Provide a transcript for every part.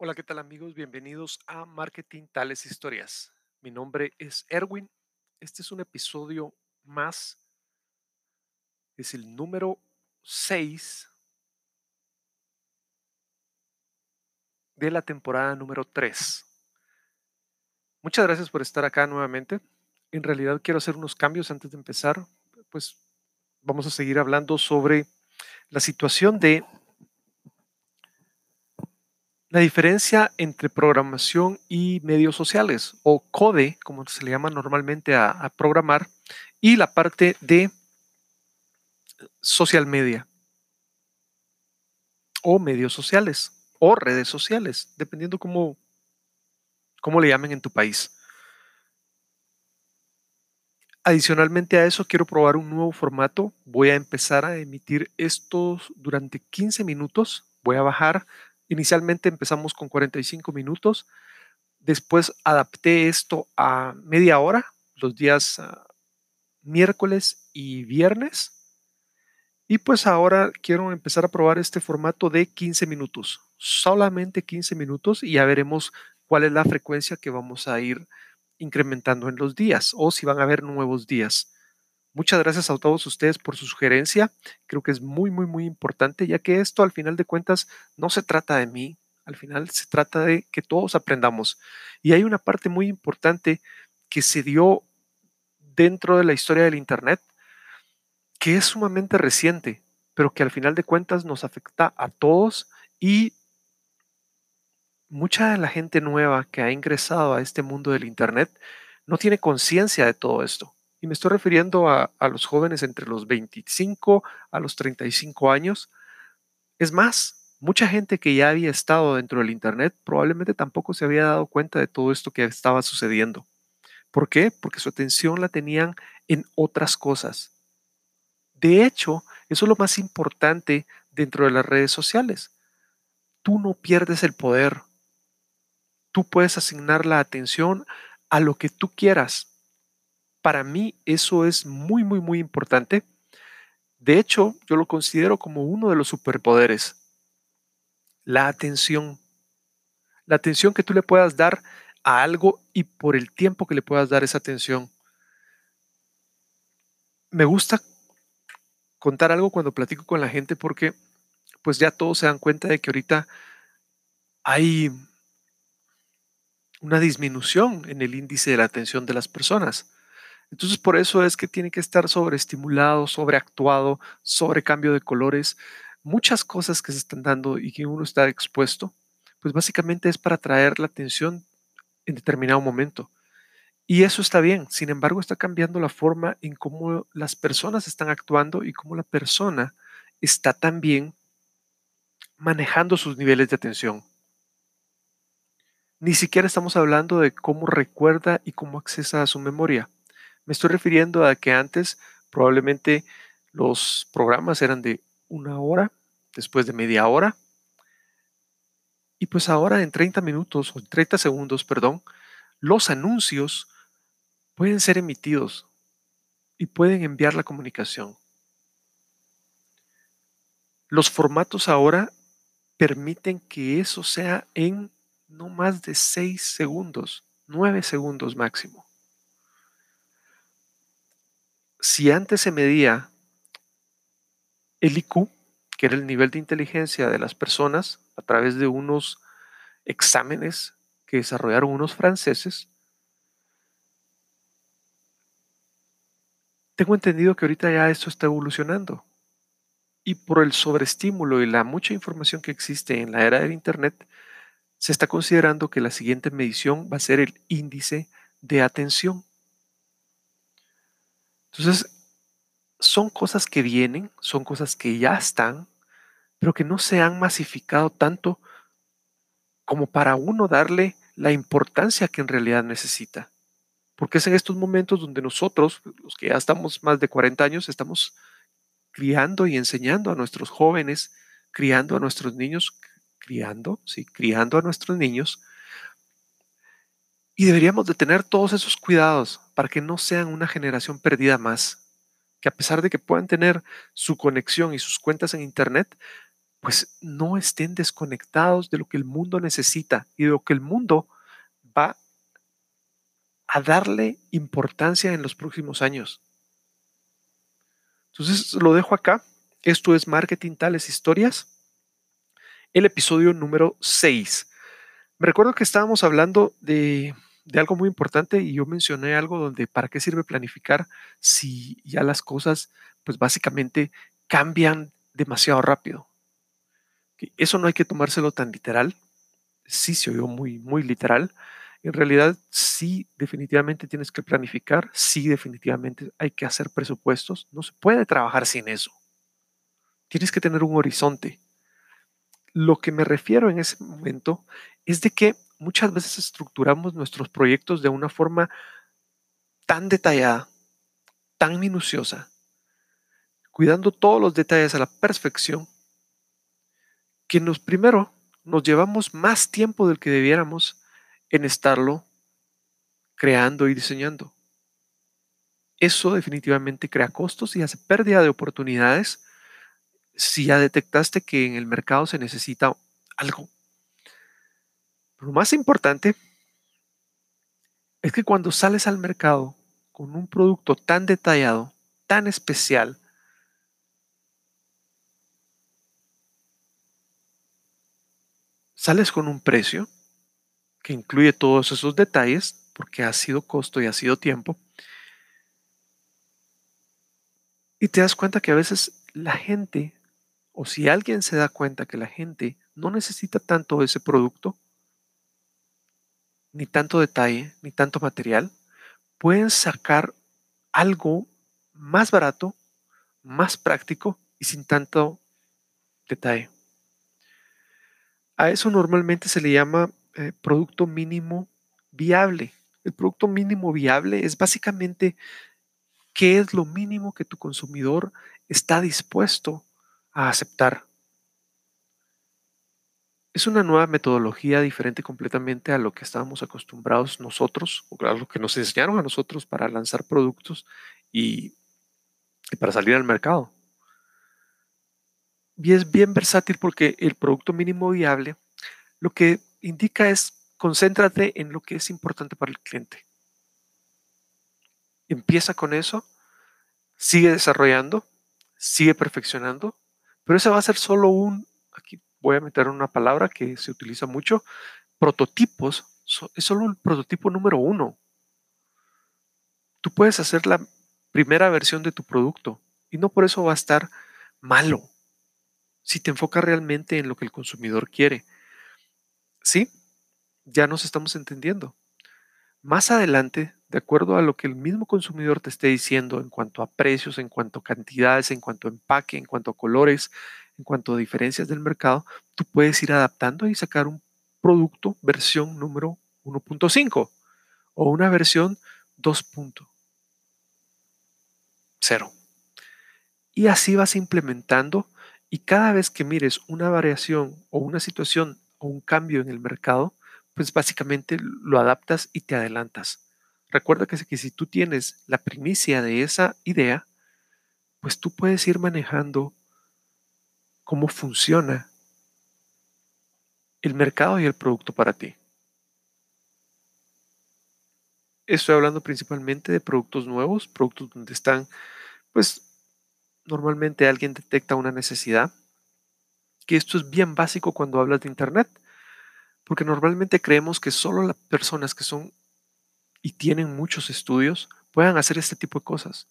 Hola, ¿qué tal amigos? Bienvenidos a Marketing Tales Historias. Mi nombre es Erwin. Este es un episodio más. Es el número 6 de la temporada número 3. Muchas gracias por estar acá nuevamente. En realidad quiero hacer unos cambios antes de empezar. Pues vamos a seguir hablando sobre la situación de la diferencia entre programación y medios sociales, o code, como se le llama normalmente a, programar, y la parte de social media, o medios sociales, o redes sociales, dependiendo cómo, cómo le llamen en tu país. Adicionalmente a eso, quiero probar un nuevo formato. Voy a empezar a emitir estos durante 15 minutos. Voy a bajar Inicialmente empezamos con 45 minutos, después adapté esto a media hora, los días ah, miércoles y viernes. Y pues ahora quiero empezar a probar este formato de 15 minutos, solamente 15 minutos y ya veremos cuál es la frecuencia que vamos a ir incrementando en los días o si van a haber nuevos días. Muchas gracias a todos ustedes por su sugerencia. Creo que es muy, muy, muy importante, ya que esto al final de cuentas no se trata de mí, al final se trata de que todos aprendamos. Y hay una parte muy importante que se dio dentro de la historia del Internet, que es sumamente reciente, pero que al final de cuentas nos afecta a todos y mucha de la gente nueva que ha ingresado a este mundo del Internet no tiene conciencia de todo esto. Y me estoy refiriendo a, los jóvenes entre los 25 a los 35 años. Es más, mucha gente que ya había estado dentro del Internet probablemente tampoco se había dado cuenta de todo esto que estaba sucediendo. ¿Por qué? Porque su atención la tenían en otras cosas. De hecho, eso es lo más importante dentro de las redes sociales. Tú no pierdes el poder. Tú puedes asignar la atención a lo que tú quieras. Para mí eso es muy, muy, muy importante. De hecho, yo lo considero como uno de los superpoderes. La atención. La atención que tú le puedas dar a algo y por el tiempo que le puedas dar esa atención. Me gusta contar algo cuando platico con la gente porque pues ya todos se dan cuenta de que ahorita hay una disminución en el índice de la atención de las personas. Entonces, por eso es que tiene que estar sobreestimulado, sobreactuado, sobre cambio de colores, muchas cosas que se están dando y que uno está expuesto, pues básicamente es para atraer la atención en determinado momento. Y eso está bien, sin embargo, está cambiando la forma en cómo las personas están actuando y cómo la persona está también manejando sus niveles de atención. Ni siquiera estamos hablando de cómo recuerda y cómo accesa a su memoria. Me estoy refiriendo a que antes probablemente los programas eran de una hora, después de media hora. Y pues ahora en 30 minutos o 30 segundos, perdón, los anuncios pueden ser emitidos y pueden enviar la comunicación. Los formatos ahora permiten que eso sea en no más de 6 segundos, 9 segundos máximo si antes se medía el IQ, que era el nivel de inteligencia de las personas, a través de unos exámenes que desarrollaron unos franceses, tengo entendido que ahorita ya esto está evolucionando. Y por el sobreestímulo y la mucha información que existe en la era del Internet, se está considerando que la siguiente medición va a ser el índice de atención. Entonces, son cosas que vienen, son cosas que ya están, pero que no se han masificado tanto como para uno darle la importancia que en realidad necesita. Porque es en estos momentos donde nosotros, los que ya estamos más de 40 años, estamos criando y enseñando a nuestros jóvenes, criando a nuestros niños, criando, sí, criando a nuestros niños. Y deberíamos de tener todos esos cuidados para que no sean una generación perdida más, que a pesar de que puedan tener su conexión y sus cuentas en Internet, pues no estén desconectados de lo que el mundo necesita y de lo que el mundo va a darle importancia en los próximos años. Entonces lo dejo acá. Esto es Marketing Tales Historias, el episodio número 6. Me recuerdo que estábamos hablando de, de, algo muy importante y yo mencioné algo donde para qué sirve planificar si ya las cosas pues básicamente cambian demasiado rápido. Eso no hay que tomárselo tan literal. Sí se oyó muy, muy literal. En realidad, sí, definitivamente tienes que planificar, sí, definitivamente hay que hacer presupuestos. No se puede trabajar sin eso. Tienes que tener un horizonte. Lo que me refiero en ese momento es de que muchas veces estructuramos nuestros proyectos de una forma tan detallada, tan minuciosa, cuidando todos los detalles a la perfección, que nos primero nos llevamos más tiempo del que debiéramos en estarlo creando y diseñando. Eso definitivamente crea costos y hace pérdida de oportunidades si ya detectaste que en el mercado se necesita algo. Lo más importante es que cuando sales al mercado con un producto tan detallado, tan especial, sales con un precio que incluye todos esos detalles, porque ha sido costo y ha sido tiempo, y te das cuenta que a veces la gente, o si alguien se da cuenta que la gente no necesita tanto ese producto, ni tanto detalle, ni tanto material, pueden sacar algo más barato, más práctico y sin tanto detalle. A eso normalmente se le llama eh, producto mínimo viable. El producto mínimo viable es básicamente qué es lo mínimo que tu consumidor está dispuesto a aceptar. Es una nueva metodología diferente completamente a lo que estábamos acostumbrados nosotros, o a lo que nos enseñaron a nosotros para lanzar productos y para salir al mercado. Y es bien versátil porque el producto mínimo viable lo que indica es concéntrate en lo que es importante para el cliente. Empieza con eso, sigue desarrollando, sigue perfeccionando, pero ese va a ser solo un, voy a meter una palabra que se utiliza mucho, prototipos, es solo el prototipo número uno. Tú puedes hacer la primera versión de tu producto y no por eso va a estar malo si te enfocas realmente en lo que el consumidor quiere. Sí, ya nos estamos entendiendo. Más adelante, de acuerdo a lo que el mismo consumidor te esté diciendo en cuanto a precios, en cuanto a cantidades, en cuanto a empaque, en cuanto a colores, en cuanto a diferencias del mercado, tú puedes ir adaptando y sacar un producto versión número 1.5 o una versión 2.0. Y así vas implementando y cada vez que mires una variación o una situación o un cambio en el mercado, pues básicamente lo adaptas y te adelantas. Recuerda que, si tú tienes la primicia de esa idea, pues tú puedes ir manejando cómo funciona el mercado y el producto para ti. Estoy hablando principalmente de productos nuevos, productos donde están, pues normalmente alguien detecta una necesidad, que esto es bien básico cuando hablas de Internet, porque normalmente creemos que solo las personas que son y tienen muchos estudios puedan hacer este tipo de cosas.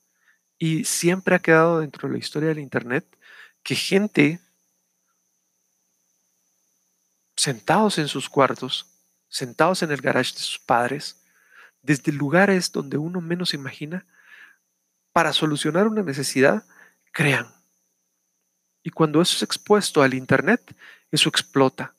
Y siempre ha quedado dentro de la historia del Internet que gente sentados en sus cuartos, sentados en el garage de sus padres, desde lugares donde uno menos imagina, para solucionar una necesidad, crean. Y cuando eso es expuesto al Internet, eso explota.